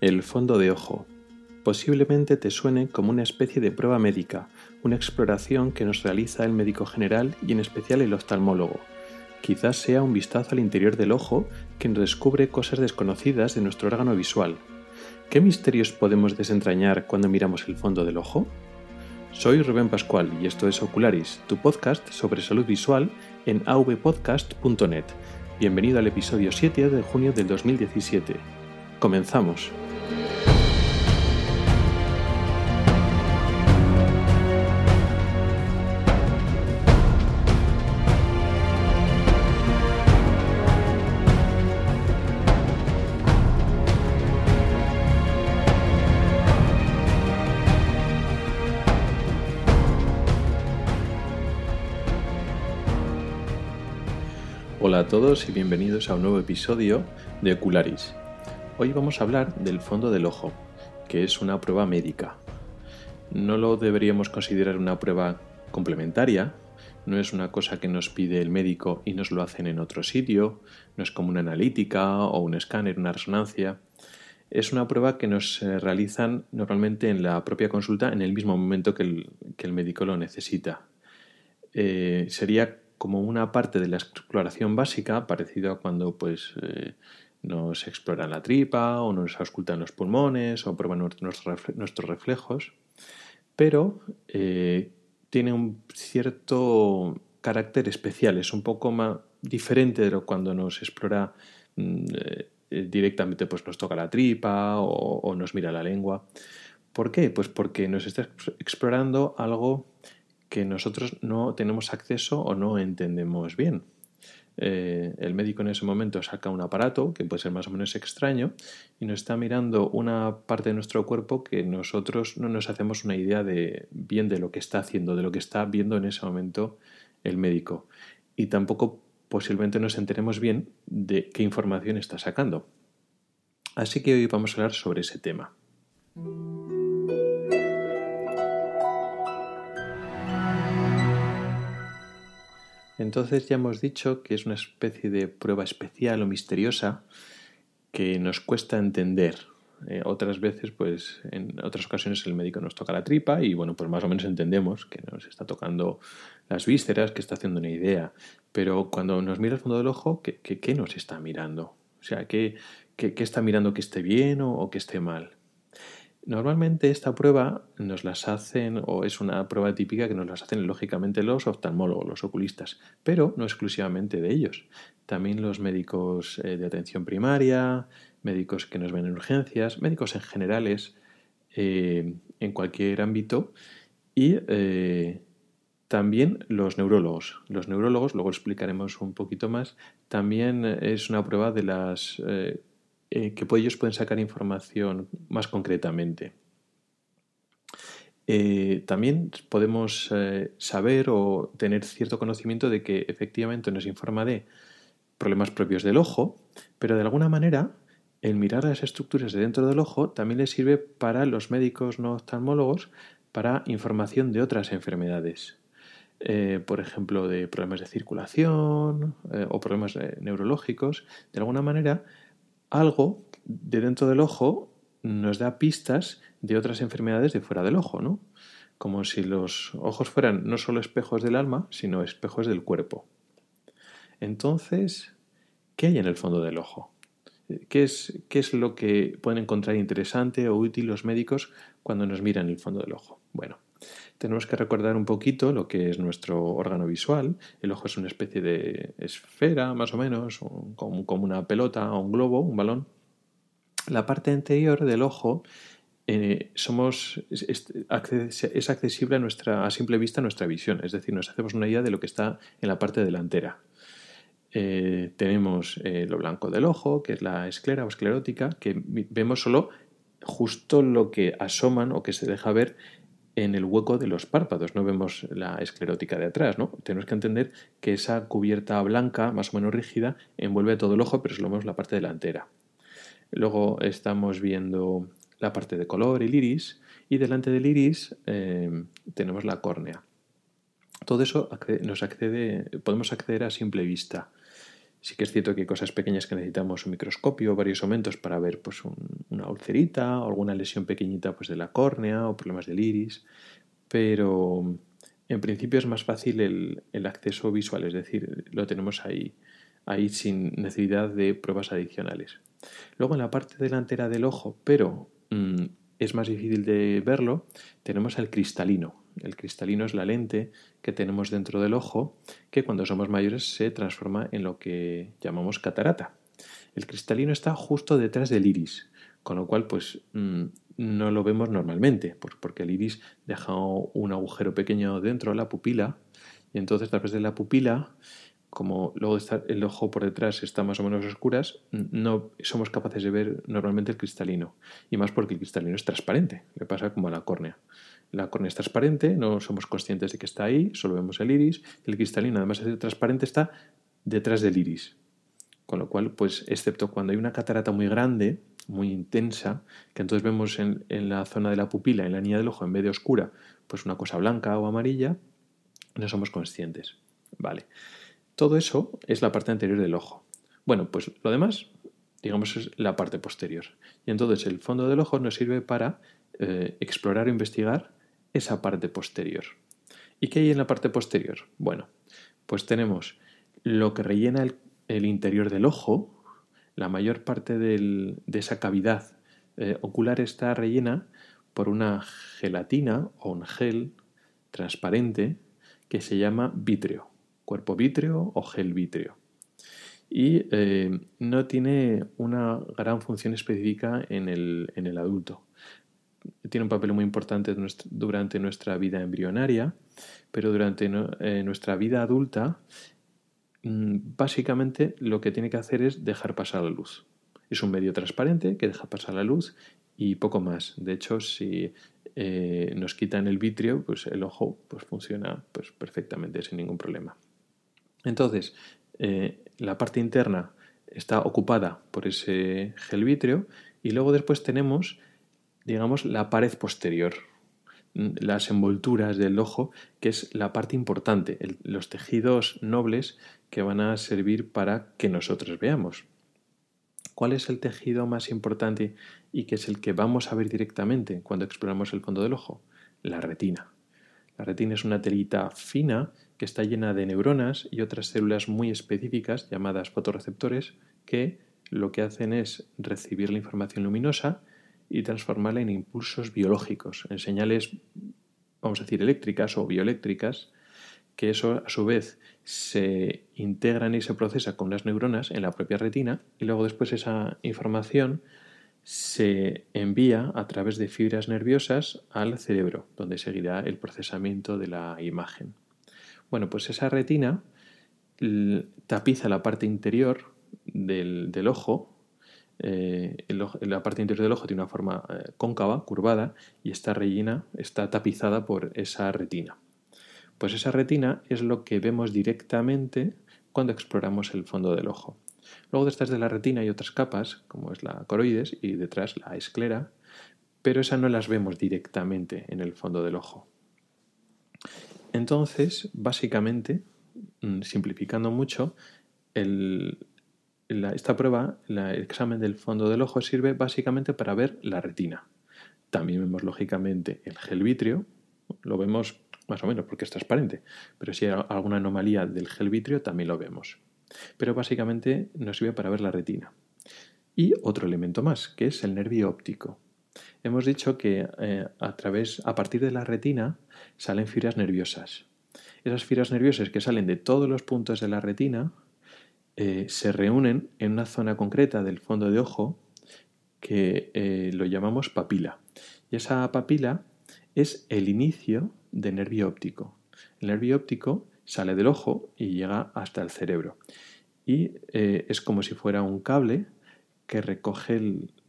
El fondo de ojo. Posiblemente te suene como una especie de prueba médica, una exploración que nos realiza el médico general y en especial el oftalmólogo. Quizás sea un vistazo al interior del ojo que nos descubre cosas desconocidas de nuestro órgano visual. ¿Qué misterios podemos desentrañar cuando miramos el fondo del ojo? Soy Rubén Pascual y esto es Ocularis, tu podcast sobre salud visual en avpodcast.net. Bienvenido al episodio 7 de junio del 2017. Comenzamos. Hola a todos y bienvenidos a un nuevo episodio de Ocularis. Hoy vamos a hablar del fondo del ojo, que es una prueba médica. No lo deberíamos considerar una prueba complementaria, no es una cosa que nos pide el médico y nos lo hacen en otro sitio, no es como una analítica o un escáner, una resonancia. Es una prueba que nos eh, realizan normalmente en la propia consulta en el mismo momento que el, médico lo necesita. Eh, sería como una parte de la exploración básica, parecido a cuando pues, eh, nos exploran la tripa o nos auscultan los pulmones o prueban nuestros reflejos, pero eh, tiene un cierto carácter especial, es un poco más diferente de lo cuando nos explora mm, eh, directamente, pues nos toca la tripa o, o nos mira la lengua. ¿Por qué? Pues porque nos está explorando algo que nosotros no tenemos acceso o no entendemos bien. Eh, el médico en ese momento saca un aparato que puede ser más o menos extraño y nos está mirando una parte de nuestro cuerpo que nosotros no nos hacemos una idea de bien de lo que está haciendo, de lo que está viendo en ese momento el médico. Y tampoco posiblemente nos enteremos bien de qué información está sacando. Así que hoy vamos a hablar sobre ese tema. Entonces ya hemos dicho que es una especie de prueba especial o misteriosa que nos cuesta entender. Eh, otras veces, pues en otras ocasiones el médico nos toca la tripa y bueno, pues más o menos entendemos que nos está tocando las vísceras, que está haciendo una idea. Pero cuando nos mira el fondo del ojo, ¿qué, qué, nos está mirando? O sea, ¿qué, ¿qué, está mirando que esté bien o que esté mal? Normalmente esta prueba nos las hacen, o es una prueba típica que nos las hacen lógicamente los oftalmólogos, los oculistas, pero no exclusivamente de ellos. También los médicos eh, de atención primaria, médicos que nos ven en urgencias, médicos en generales, eh, en cualquier ámbito, y eh, también los neurólogos. Los neurólogos, luego explicaremos un poquito más, también es una prueba de las que ellos pueden sacar información más concretamente. Eh, también podemos eh, saber o tener cierto conocimiento de que efectivamente nos informa de problemas propios del ojo, pero de alguna manera el mirar las estructuras de dentro del ojo también les sirve para los médicos no oftalmólogos para información de otras enfermedades. por ejemplo, de problemas de circulación o problemas neurológicos, de alguna manera algo de dentro del ojo nos da pistas de otras enfermedades de fuera del ojo, ¿no? Como si los ojos fueran no solo espejos del alma, sino espejos del cuerpo. Entonces, ¿qué hay en el fondo del ojo? ¿Qué es, ¿Qué es, lo que pueden encontrar interesante o útil los médicos cuando nos miran el fondo del ojo? Bueno, tenemos que recordar un poquito lo que es nuestro órgano visual. El ojo es una especie de esfera, más o menos, como, una pelota o un globo, un balón. La parte anterior del ojo eh, es, accesible a, nuestra, a simple vista nuestra visión, es decir, nos hacemos una idea de lo que está en la parte delantera. Eh, tenemos eh, lo blanco del ojo, que es la esclera o esclerótica, que vemos solo justo lo que asoman o que se deja ver en el hueco de los párpados, no vemos la esclerótica de atrás, ¿no? Tenemos que entender que esa cubierta blanca, más o menos rígida, envuelve todo el ojo, pero solo vemos la parte delantera. Luego estamos viendo la parte de color, el iris, y delante del iris eh, tenemos la córnea. Todo eso nos accede, podemos acceder a simple vista. Sí que es cierto que hay cosas pequeñas que necesitamos un microscopio varios aumentos para ver pues, un, una ulcerita o alguna lesión pequeñita pues, de la córnea o problemas del iris, pero en principio es más fácil el, acceso visual, es decir, lo tenemos ahí, ahí sin necesidad de pruebas adicionales. Luego en la parte delantera del ojo, pero mm, es más difícil de verlo, tenemos el cristalino. El cristalino es la lente que tenemos dentro del ojo que cuando somos mayores se transforma en lo que llamamos catarata. El cristalino está justo detrás del iris, con lo cual pues mm, no lo vemos normalmente, porque el iris deja un agujero pequeño dentro de la pupila y entonces a través de la pupila como luego está el ojo por detrás está más o menos oscuras, no somos capaces de ver normalmente el cristalino. Y más porque el cristalino es transparente, le pasa como a la córnea. La córnea es transparente, no somos conscientes de que está ahí, solo vemos el iris. El cristalino, además de ser transparente, está detrás del iris. Con lo cual, pues, excepto cuando hay una catarata muy grande, muy intensa, que entonces vemos en, en la zona de la pupila, en la niña del ojo, en vez de oscura, pues una cosa blanca o amarilla, no somos conscientes. Vale. Todo eso es la parte anterior del ojo. Bueno, pues lo demás, digamos, es la parte posterior. Y entonces el fondo del ojo nos sirve para eh, explorar o investigar esa parte posterior. ¿Y qué hay en la parte posterior? Bueno, pues tenemos lo que rellena el, interior del ojo, la mayor parte de esa cavidad eh, ocular está rellena por una gelatina o un gel transparente que se llama vítreo cuerpo vítreo o gel vítreo. Y eh, no tiene una gran función específica en el, adulto. Tiene un papel muy importante durante nuestra vida embrionaria, pero durante eh, nuestra vida adulta, mm, básicamente lo que tiene que hacer es dejar pasar la luz. Es un medio transparente que deja pasar la luz y poco más. De hecho, si eh, nos quitan el vitrio, pues el ojo pues, funciona pues, perfectamente sin ningún problema. Entonces, eh, la parte interna está ocupada por ese gel vítreo y luego después tenemos, digamos, la pared posterior, las envolturas del ojo, que es la parte importante, los tejidos nobles que van a servir para que nosotros veamos. ¿Cuál es el tejido más importante y que es el que vamos a ver directamente cuando exploramos el fondo del ojo? La retina. La retina es una telita fina que está llena de neuronas y otras células muy específicas llamadas fotorreceptores que lo que hacen es recibir la información luminosa y transformarla en impulsos biológicos, en señales, vamos a decir, eléctricas o bioeléctricas, que eso a su vez se integran y se procesa con las neuronas en la propia retina y luego después esa información se envía a través de fibras nerviosas al cerebro, donde seguirá el procesamiento de la imagen. Bueno, pues esa retina tapiza la parte interior del, ojo. Eh, la parte interior del ojo tiene una forma eh, cóncava, curvada, y está rellena, está tapizada por esa retina. Pues esa retina es lo que vemos directamente cuando exploramos el fondo del ojo. Luego detrás de la retina hay otras capas, como es la coroides y detrás la esclera, pero esas no las vemos directamente en el fondo del ojo. Entonces, básicamente, mm, simplificando mucho, esta prueba, el examen del fondo del ojo, sirve básicamente para ver la retina. También vemos lógicamente el gel vitrio, lo vemos más o menos porque es transparente, pero si hay alguna anomalía del gel vitrio también lo vemos. Pero básicamente nos sirve para ver la retina. Y otro elemento más, que es el nervio óptico. Hemos dicho que eh, a, través, a partir de la retina salen fibras nerviosas. Esas fibras nerviosas que salen de todos los puntos de la retina eh, se reúnen en una zona concreta del fondo de ojo que eh, lo llamamos papila. Y esa papila es el inicio del nervio óptico. El nervio óptico sale del ojo y llega hasta el cerebro. Y es como si fuera un cable que recoge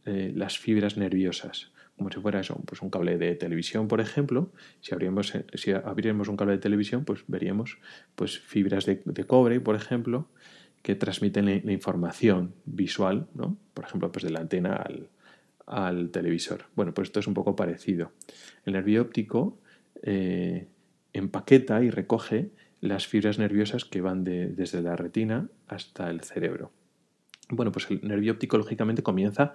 las fibras nerviosas como si fuera eso, pues un cable de televisión, por ejemplo, si, abrimos, si abriéramos un cable de televisión, pues veríamos pues, fibras de, cobre, por ejemplo, que transmiten la, información visual, ¿no? por ejemplo, pues de la antena al, televisor. Bueno, pues esto es un poco parecido. El nervio óptico eh, empaqueta y recoge las fibras nerviosas que van desde la retina hasta el cerebro. Bueno, pues el nervio óptico lógicamente comienza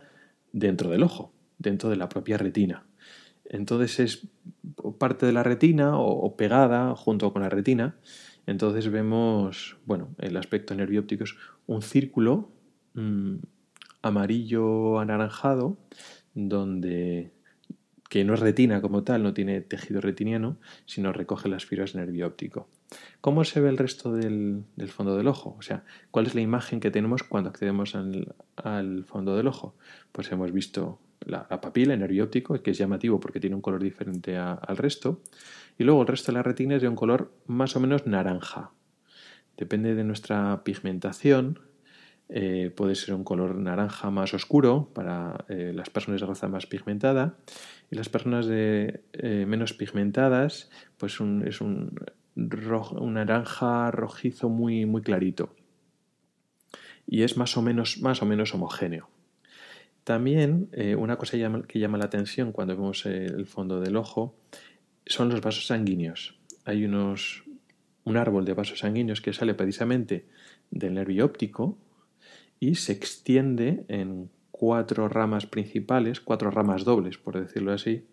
dentro del ojo, dentro de la propia retina. Entonces es parte de la retina o, pegada junto con la retina. Entonces vemos, bueno, el aspecto nervio óptico es un círculo mm, amarillo anaranjado donde que no es retina como tal, no tiene tejido retiniano, sino recoge las fibras nervio óptico. ¿Cómo se ve el resto del, fondo del ojo? O sea, ¿cuál es la imagen que tenemos cuando accedemos al, fondo del ojo? Pues hemos visto la, papila, el nervio óptico, que es llamativo porque tiene un color diferente al resto, y luego el resto de la retina es de un color más o menos naranja. Depende de nuestra pigmentación, eh, puede ser un color naranja más oscuro para eh, las personas de raza más pigmentada y las personas de, eh, menos pigmentadas pues es un, un naranja rojizo muy, muy clarito y es más o menos, más o menos homogéneo. También una cosa que llama la atención cuando vemos el fondo del ojo son los vasos sanguíneos. Hay unos, un árbol de vasos sanguíneos que sale precisamente del nervio óptico, y se extiende en cuatro ramas principales, cuatro ramas dobles, por decirlo así,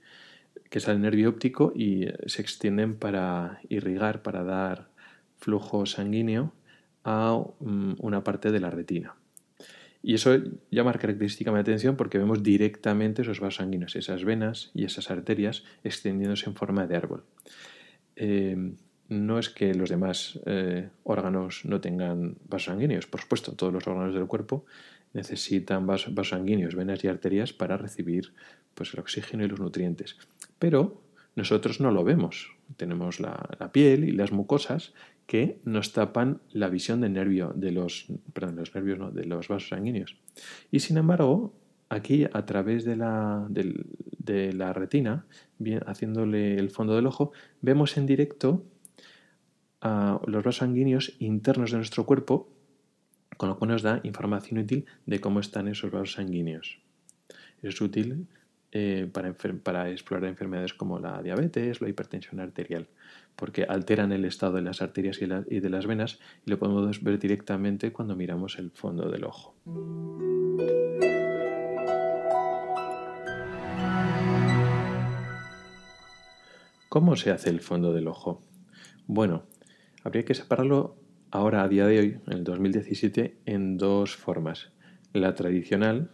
que es el nervio óptico y se extienden para irrigar, para dar flujo sanguíneo a mm, una parte de la retina. Y eso llama característicamente la atención porque vemos directamente esos vasos sanguíneos, esas venas y esas arterias extendiéndose en forma de árbol. Eh, no es que los demás eh, órganos no tengan vasos sanguíneos. Por supuesto, todos los órganos del cuerpo necesitan vasos, sanguíneos, venas y arterias para recibir pues, el oxígeno y los nutrientes. Pero nosotros no lo vemos. Tenemos la, piel y las mucosas que nos tapan la visión del nervio, de los, perdón, los nervios no, de los vasos sanguíneos. Y sin embargo, aquí a través de la, de la retina, bien, haciéndole el fondo del ojo, vemos en directo a los vasos sanguíneos internos de nuestro cuerpo, con lo cual nos da información útil de cómo están esos vasos sanguíneos. Es útil eh, para, explorar enfermedades como la diabetes, la hipertensión arterial, porque alteran el estado de las arterias y, y de las venas y lo podemos ver directamente cuando miramos el fondo del ojo. ¿Cómo se hace el fondo del ojo? Bueno, Habría que separarlo ahora, a día de hoy, en el 2017, en dos formas. La tradicional,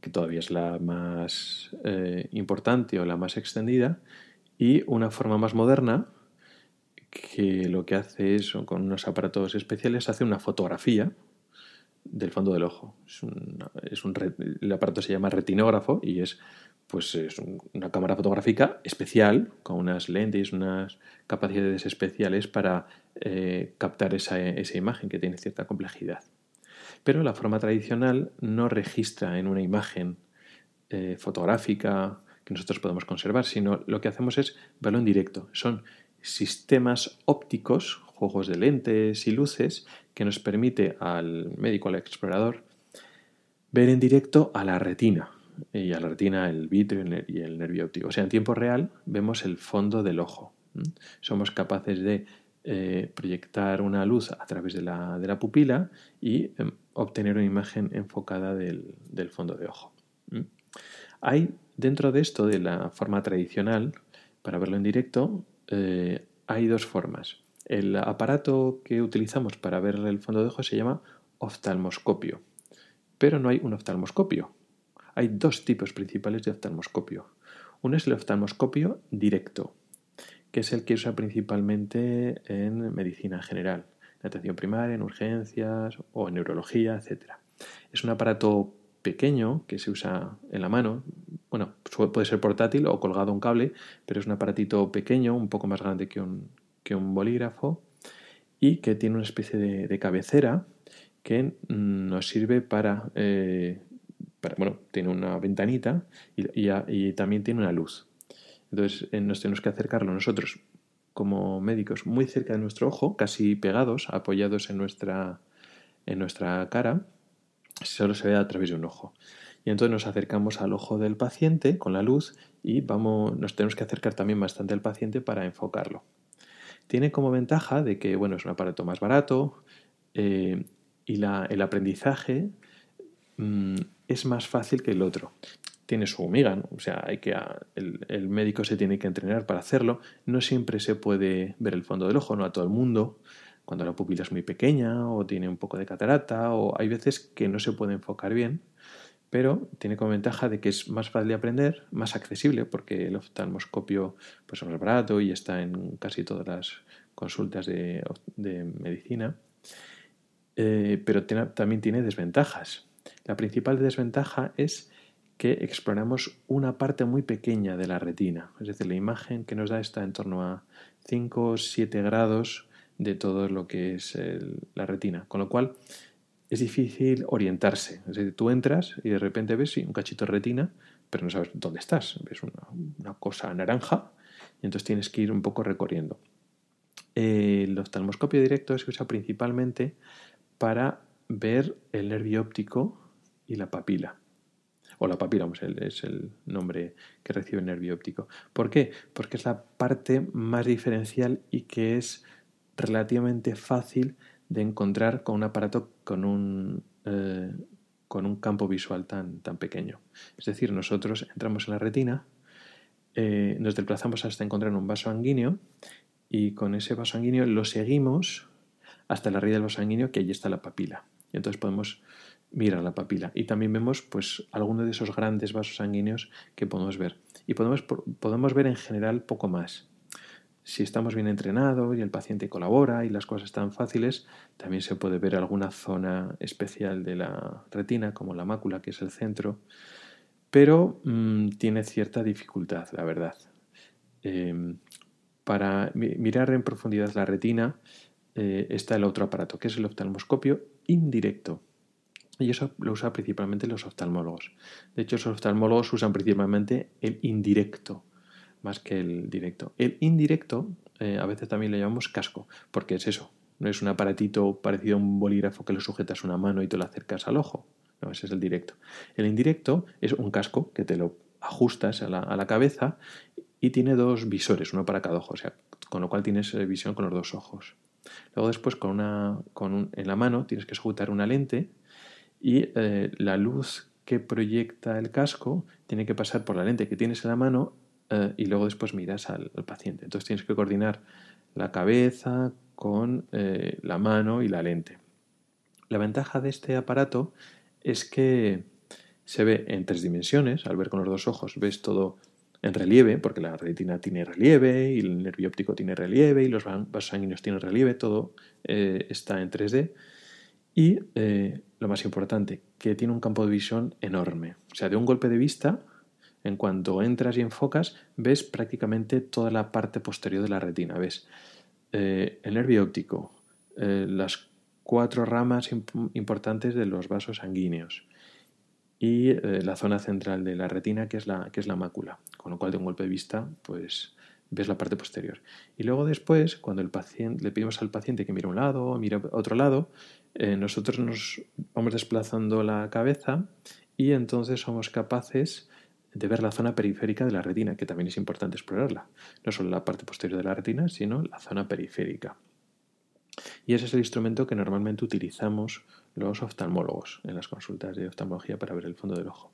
que todavía es la más eh, importante o la más extendida, y una forma más moderna, que lo que hace es, con unos aparatos especiales, hace una fotografía del fondo del ojo. Es el aparato se llama retinógrafo y es pues es una cámara fotográfica especial con unas lentes, unas capacidades especiales para eh, captar esa, imagen que tiene cierta complejidad. Pero la forma tradicional no registra en una imagen eh, fotográfica que nosotros podemos conservar, sino lo que hacemos es verlo en directo. Son sistemas ópticos, juegos de lentes y luces, que nos permite al médico, al explorador, ver en directo a la retina, y a la retina el vitrio y el nervio óptico. O sea, en tiempo real vemos el fondo del ojo. Somos capaces de eh, proyectar una luz a través de la, de la pupila y em, obtener una imagen enfocada del, fondo de ojo. Hay dentro de esto, de la forma tradicional, para verlo en directo, eh, hay dos formas. El aparato que utilizamos para ver el fondo de ojo se llama oftalmoscopio, pero no hay un oftalmoscopio, hay dos tipos principales de oftalmoscopio. Uno es el oftalmoscopio directo, que es el que usa principalmente en medicina general, en atención primaria, en urgencias o en neurología, etc. Es un aparato pequeño que se usa en la mano, bueno, puede ser portátil o colgado a un cable, pero es un aparatito pequeño, un poco más grande que un, que un bolígrafo y que tiene una especie de, cabecera que nos sirve para eh, bueno, tiene una ventanita y, también tiene una luz. Entonces eh, nos tenemos que acercarlo nosotros como médicos muy cerca de nuestro ojo, casi pegados, apoyados en nuestra, en nuestra cara, solo se ve a través de un ojo. Y entonces nos acercamos al ojo del paciente con la luz y vamos, nos tenemos que acercar también bastante al paciente para enfocarlo. Tiene como ventaja de que bueno, es un aparato más barato eh, y el aprendizaje mm, es más fácil que el otro. Tiene su miga, o sea, hay que, el, el, médico se tiene que entrenar para hacerlo. No siempre se puede ver el fondo del ojo, no a todo el mundo. Cuando la pupila es muy pequeña o tiene un poco de catarata o hay veces que no se puede enfocar bien pero tiene como ventaja de que es más fácil de aprender, más accesible, porque el oftalmoscopio pues, es más barato y está en casi todas las consultas de, medicina, eh, pero también tiene desventajas. La principal desventaja es que exploramos una parte muy pequeña de la retina, es decir, la imagen que nos da está en torno a 5 o 7 grados de todo lo que es la retina, con lo cual es difícil orientarse. Es decir, tú entras y de repente ves un cachito de retina, pero no sabes dónde estás. Ves una, cosa naranja y entonces tienes que ir un poco recorriendo. El oftalmoscopio directo se usa principalmente para ver el nervio óptico y la papila. O la papila, es el nombre que recibe el nervio óptico. ¿Por qué? Porque es la parte más diferencial y que es relativamente fácil de encontrar con un aparato con un, eh, con un campo visual tan, tan pequeño. Es decir, nosotros entramos en la retina, eh, nos desplazamos hasta encontrar un vaso sanguíneo y con ese vaso sanguíneo lo seguimos hasta la raíz del vaso sanguíneo, que allí está la papila. Y entonces podemos mirar la papila. Y también vemos pues algunos de esos grandes vasos sanguíneos que podemos ver. Y podemos, podemos ver en general poco más. Si estamos bien entrenados y el paciente colabora y las cosas están fáciles, también se puede ver alguna zona especial de la retina, como la mácula, que es el centro, pero mm, tiene cierta dificultad, la verdad. Em, para mirar en profundidad la retina eh, está el otro aparato, que es el oftalmoscopio indirecto. Y eso lo usan principalmente los oftalmólogos. De hecho, los oftalmólogos usan principalmente el indirecto más que el directo. El indirecto eh, a veces también lo llamamos casco, porque es eso, no es un aparatito parecido a un bolígrafo que lo sujetas a una mano y te lo acercas al ojo. No, ese es el directo. El indirecto es un casco que te lo ajustas a la, cabeza y tiene dos visores, uno para cada ojo, o sea, con lo cual tienes eh, visión con los dos ojos. Luego después con una, con en la mano tienes que sujetar una lente y eh, la luz que proyecta el casco tiene que pasar por la lente que tienes en la mano eh, y luego después miras al, paciente. Entonces tienes que coordinar la cabeza con eh, la mano y la lente. La ventaja de este aparato es que se ve en tres dimensiones. Al ver con los dos ojos ves todo en relieve, porque la retina tiene relieve y el nervio óptico tiene relieve y los vasos sanguíneos tienen relieve, todo está en 3D. Y lo más importante, que tiene un campo de visión enorme. O sea, de un golpe de vista en cuanto entras y enfocas, ves prácticamente toda la parte posterior de la retina. Ves eh, el nervio óptico, eh, las cuatro ramas importantes de los vasos sanguíneos y eh, la zona central de la retina, que es la, que es la mácula. Con lo cual, de un golpe de vista, pues ves la parte posterior. Y luego después, cuando el paciente, le pedimos al paciente que mire un lado mire otro lado, nosotros nos vamos desplazando la cabeza y entonces somos capaces de ver la zona periférica de la retina, que también es importante explorarla. No solo la parte posterior de la retina, sino la zona periférica. Y ese es el instrumento que normalmente utilizamos los oftalmólogos en las consultas de oftalmología para ver el fondo del ojo.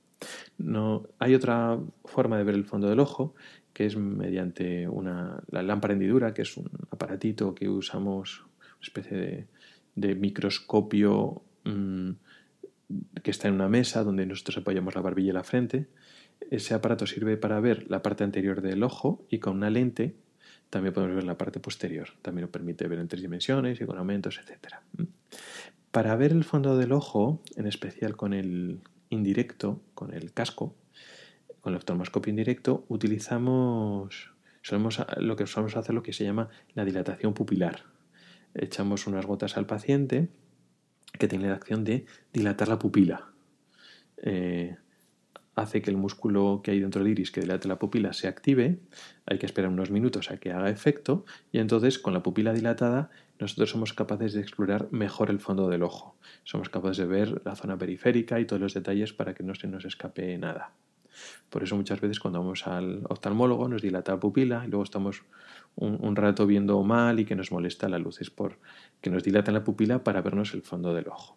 No, hay otra forma de ver el fondo del ojo que es mediante una, la lámpara hendidura, que es un aparatito que usamos, una especie de, microscopio mm, que está en una mesa donde nosotros apoyamos la barbilla y la frente ese aparato sirve para ver la parte anterior del ojo y con una lente también podemos ver la parte posterior. También nos permite ver en tres dimensiones y con aumentos, etc. Para ver el fondo del ojo, en especial con el indirecto, con el casco, con el oftalmoscopio indirecto, utilizamos lo que solemos hacer lo que se llama la dilatación pupilar. Echamos unas gotas al paciente que tiene la acción de dilatar la pupila. Eh, hace que el músculo que hay dentro del iris que dilata la pupila se active, hay que esperar unos minutos a que haga efecto y entonces con la pupila dilatada nosotros somos capaces de explorar mejor el fondo del ojo. Somos capaces de ver la zona periférica y todos los detalles para que no se nos escape nada. Por eso muchas veces cuando vamos al oftalmólogo nos dilata la pupila y luego estamos un, rato viendo mal y que nos molesta la luz. Es por que nos dilatan la pupila para vernos el fondo del ojo.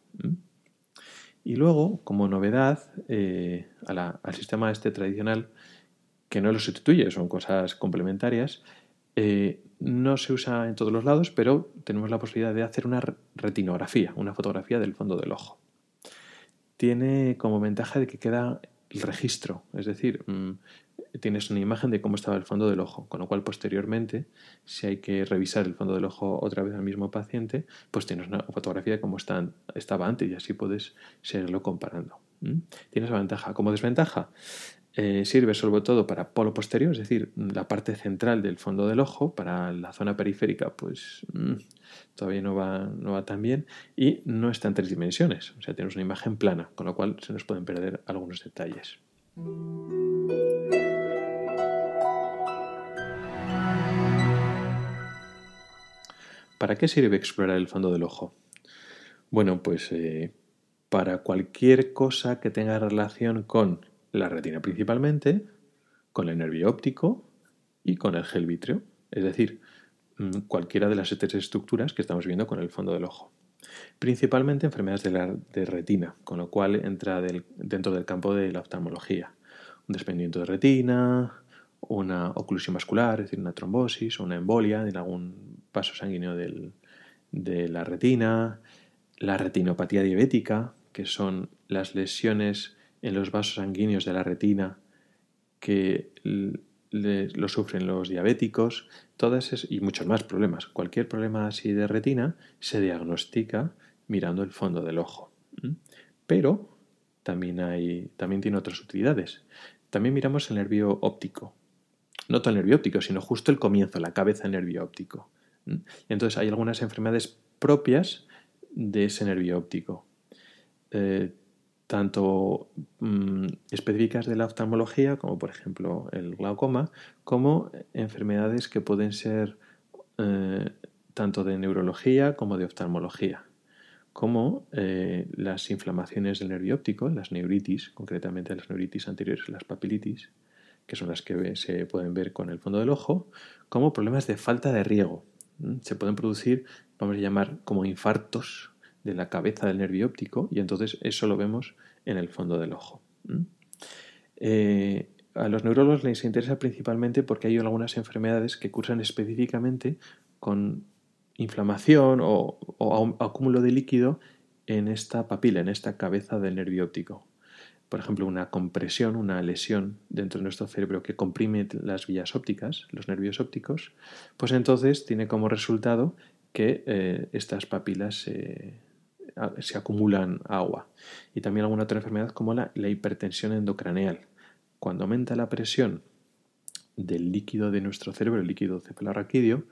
Y luego, como novedad, eh, al sistema este tradicional, que no lo sustituye, son cosas complementarias, eh, no se usa en todos los lados, pero tenemos la posibilidad de hacer una retinografía, una fotografía del fondo del ojo. Tiene como ventaja de que queda el registro, es decir, mm, tienes una imagen de cómo estaba el fondo del ojo, con lo cual posteriormente, si hay que revisar el fondo del ojo otra vez al mismo paciente, pues tienes una fotografía de cómo estaba antes y así puedes seguirlo comparando. Tienes la ventaja. Como desventaja, eh, sirve sobre todo para polo posterior, es decir, la parte central del fondo del ojo, para la zona periférica, pues mm, todavía no va, no va tan bien y no está en tres dimensiones, o sea, tenemos una imagen plana, con lo cual se nos pueden perder algunos detalles. ¿Para qué sirve explorar el fondo del ojo? Bueno, pues eh, para cualquier cosa que tenga relación con la retina principalmente, con el nervio óptico y con el gel vítreo, es decir, mm, cualquiera de las tres estructuras que estamos viendo con el fondo del ojo. Principalmente enfermedades de, la, de retina, con lo cual entra dentro del campo de la oftalmología. Un desprendimiento de retina, una oclusión vascular, es decir, una trombosis o una embolia en algún paso sanguíneo de la retina, la retinopatía diabética, que son las lesiones en los vasos sanguíneos de la retina que lo sufren los diabéticos, todas y muchos más problemas. Cualquier problema así de retina se diagnostica mirando el fondo del ojo. Pero también, hay, también tiene otras utilidades. También miramos el nervio óptico. No todo el nervio óptico, sino justo el comienzo, la cabeza del nervio óptico. Entonces hay algunas enfermedades propias de ese nervio óptico. Eh, tanto mm, específicas de la oftalmología, como por ejemplo el glaucoma, como enfermedades que pueden ser eh, tanto de neurología como de oftalmología, como eh, las inflamaciones del nervio óptico, las neuritis, concretamente las neuritis anteriores, las papilitis, que son las que se pueden ver con el fondo del ojo, como problemas de falta de riego. Se pueden producir, vamos a llamar, como infartos de la cabeza del nervio óptico y entonces eso lo vemos en el fondo del ojo. Eh, a los neurólogos les interesa principalmente porque hay algunas enfermedades que cursan específicamente con inflamación o, acúmulo de líquido en esta papila, en esta cabeza del nervio óptico. Por ejemplo, una compresión, una lesión dentro de nuestro cerebro que comprime las vías ópticas, los nervios ópticos, pues entonces tiene como resultado que eh, estas papilas se, acumulan agua. Y también alguna otra enfermedad como la, hipertensión endocraneal. Cuando aumenta la presión del líquido de nuestro cerebro, el líquido cefalorraquídeo,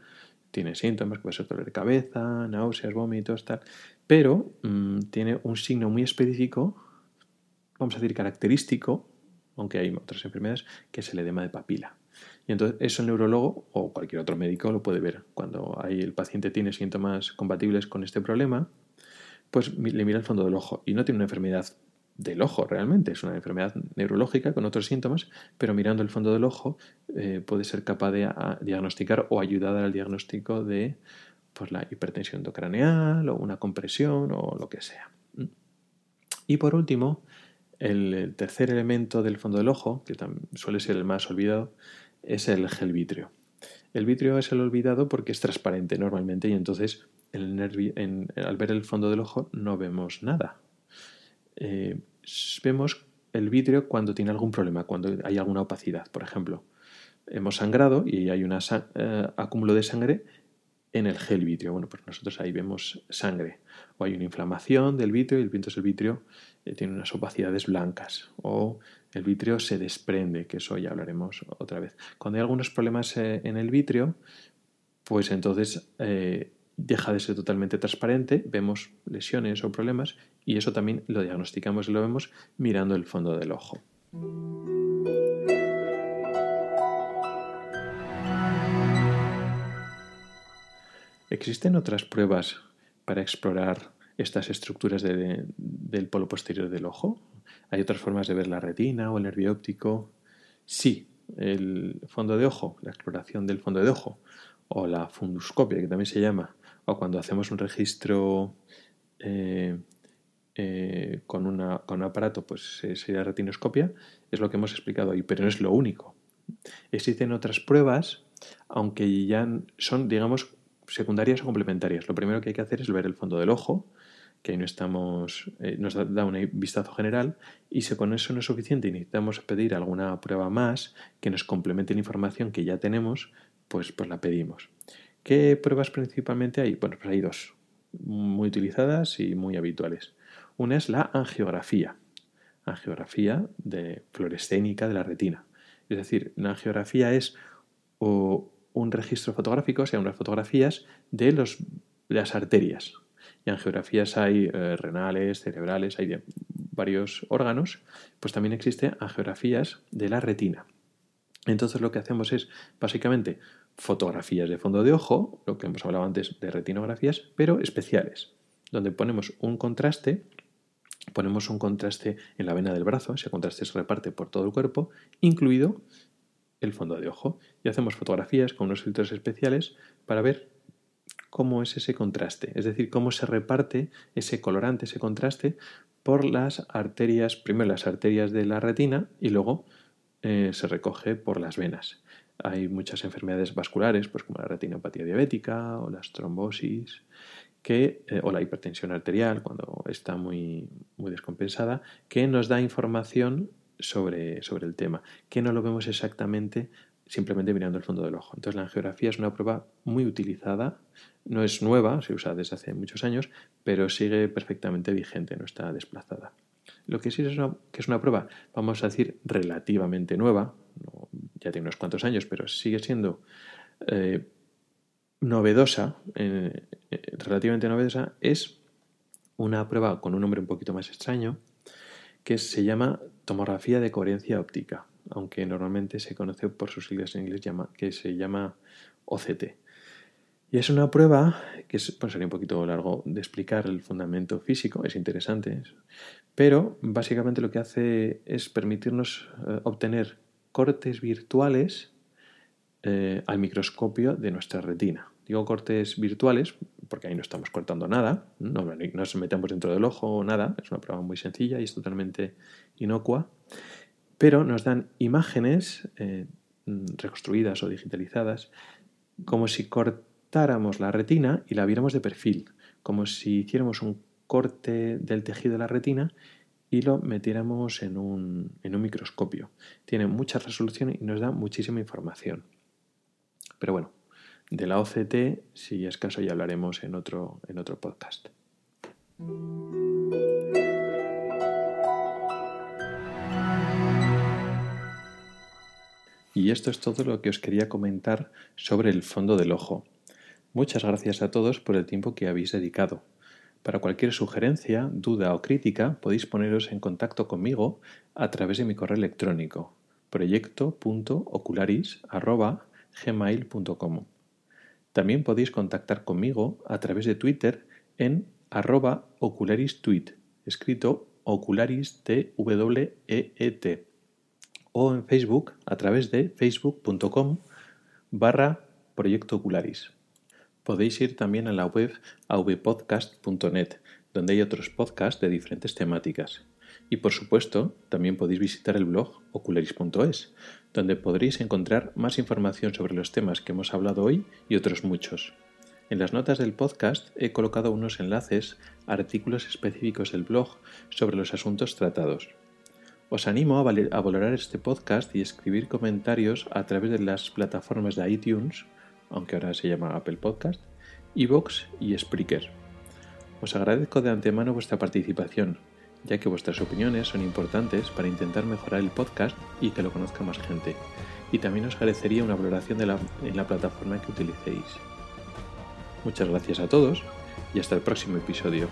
tiene síntomas, puede ser dolor de cabeza, náuseas, vómitos, tal, pero mm, tiene un signo muy específico, vamos a decir característico, aunque hay otras enfermedades, que es el edema de papila. Y entonces eso el neurólogo o cualquier otro médico lo puede ver. Cuando el paciente tiene síntomas compatibles con este problema, pues le mira el fondo del ojo y no tiene una enfermedad del ojo realmente, es una enfermedad neurológica con otros síntomas, pero mirando el fondo del ojo eh, puede ser capaz de diagnosticar o ayudar al diagnóstico de pues, la hipertensión endocraneal o una compresión o lo que sea. Y por último, el, tercer elemento del fondo del ojo, que suele ser el más olvidado, es el gel vitrio. El vitrio es el olvidado porque es transparente normalmente y entonces al ver el fondo del ojo no vemos nada. Eh, vemos el vidrio cuando tiene algún problema, cuando hay alguna opacidad. Por ejemplo, hemos sangrado y hay un eh, acúmulo de sangre en el gel vitrio. Bueno, pues nosotros ahí vemos sangre. O hay una inflamación del vitrio y viento el vitrio eh, tiene unas opacidades blancas. O el vitrio se desprende, que eso ya hablaremos otra vez. Cuando hay algunos problemas en el vitrio, pues entonces deja de ser totalmente transparente, vemos lesiones o problemas y eso también lo diagnosticamos y lo vemos mirando el fondo del ojo. ¿Existen otras pruebas para explorar estas estructuras del polo posterior del ojo? ¿Hay otras formas de ver la retina o el nervio óptico? Sí, el fondo de ojo, la exploración del fondo de ojo o la funduscopia, que también se llama, o cuando hacemos un registro eh, eh, con, una, con, un aparato, pues sería retinoscopia, es lo que hemos explicado ahí, pero no es lo único. Existen otras pruebas, aunque ya son, digamos, secundarias o complementarias. Lo primero que hay que hacer es ver el fondo del ojo, que ahí no estamos, eh, nos da un vistazo general, y si con eso no es suficiente y necesitamos pedir alguna prueba más que nos complemente la información que ya tenemos, pues, pues la pedimos. ¿Qué pruebas principalmente hay? Bueno, pues hay dos, muy utilizadas y muy habituales. Una es la angiografía, angiografía de fluorescénica de la retina. Es decir, la angiografía es un registro fotográfico, o sea, unas fotografías de, los, las arterias. Y angiografías hay eh, renales, cerebrales, hay de varios órganos, pues también existen angiografías de la retina. Entonces lo que hacemos es básicamente fotografías de fondo de ojo, lo que hemos hablado antes de retinografías, pero especiales, donde ponemos un contraste, ponemos un contraste en la vena del brazo, ese contraste se reparte por todo el cuerpo, incluido el fondo de ojo, y hacemos fotografías con unos filtros especiales para ver cómo es ese contraste, es decir, cómo se reparte ese colorante, ese contraste por las arterias, primero las arterias de la retina y luego eh, se recoge por las venas. Hay muchas enfermedades vasculares, pues como la retinopatía diabética o las trombosis, eh, o la hipertensión arterial cuando está muy, muy descompensada, que nos da información sobre, sobre el tema, que no lo vemos exactamente simplemente mirando el fondo del ojo. Entonces la angiografía es una prueba muy utilizada, no es nueva, se usa desde hace muchos años, pero sigue perfectamente vigente, no está desplazada. Lo que sí es una, que es una prueba, vamos a decir, relativamente nueva, ya tiene unos cuantos años, pero sigue siendo eh, novedosa, eh, relativamente novedosa, es una prueba con un nombre un poquito más extraño, que se llama tomografía de coherencia óptica, aunque normalmente se conoce por sus siglas en inglés que se llama OCT. Y es una prueba que es, pues sería un poquito largo de explicar el fundamento físico, es interesante, pero básicamente lo que hace es permitirnos eh, obtener cortes virtuales eh, al microscopio de nuestra retina. Digo cortes virtuales porque ahí no estamos cortando nada, no, nos metemos dentro del ojo o nada, es una prueba muy sencilla y es totalmente inocua, pero nos dan imágenes eh, reconstruidas o digitalizadas como si cortáramos la retina y la viéramos de perfil, como si hiciéramos un corte del tejido de la retina y lo metiéramos en un, microscopio. Tiene mucha resolución y nos da muchísima información. Pero bueno, de la OCT, si es caso, ya hablaremos en otro, en otro podcast. Y esto es todo lo que os quería comentar sobre el fondo del ojo. Muchas gracias a todos por el tiempo que habéis dedicado. Para cualquier sugerencia, duda o crítica podéis poneros en contacto conmigo a través de mi correo electrónico proyecto.ocularis.gmail.com También podéis contactar conmigo a través de Twitter en arroba escrito ocularis e, e o en Facebook a través de facebook.com barra proyecto ocularis. Podéis ir también a la web avpodcast.net, donde hay otros podcasts de diferentes temáticas. Y por supuesto, también podéis visitar el blog ocularis.es, donde podréis encontrar más información sobre los temas que hemos hablado hoy y otros muchos. En las notas del podcast he colocado unos enlaces a artículos específicos del blog sobre los asuntos tratados. Os animo a, valorar este podcast y escribir comentarios a través de las plataformas de iTunes aunque ahora se llama Apple Podcast, Evox y Spreaker. Os agradezco de antemano vuestra participación, ya que vuestras opiniones son importantes para intentar mejorar el podcast y que lo conozca más gente. Y también os agradecería una valoración de en la plataforma que utilicéis. Muchas gracias a todos y hasta el próximo episodio.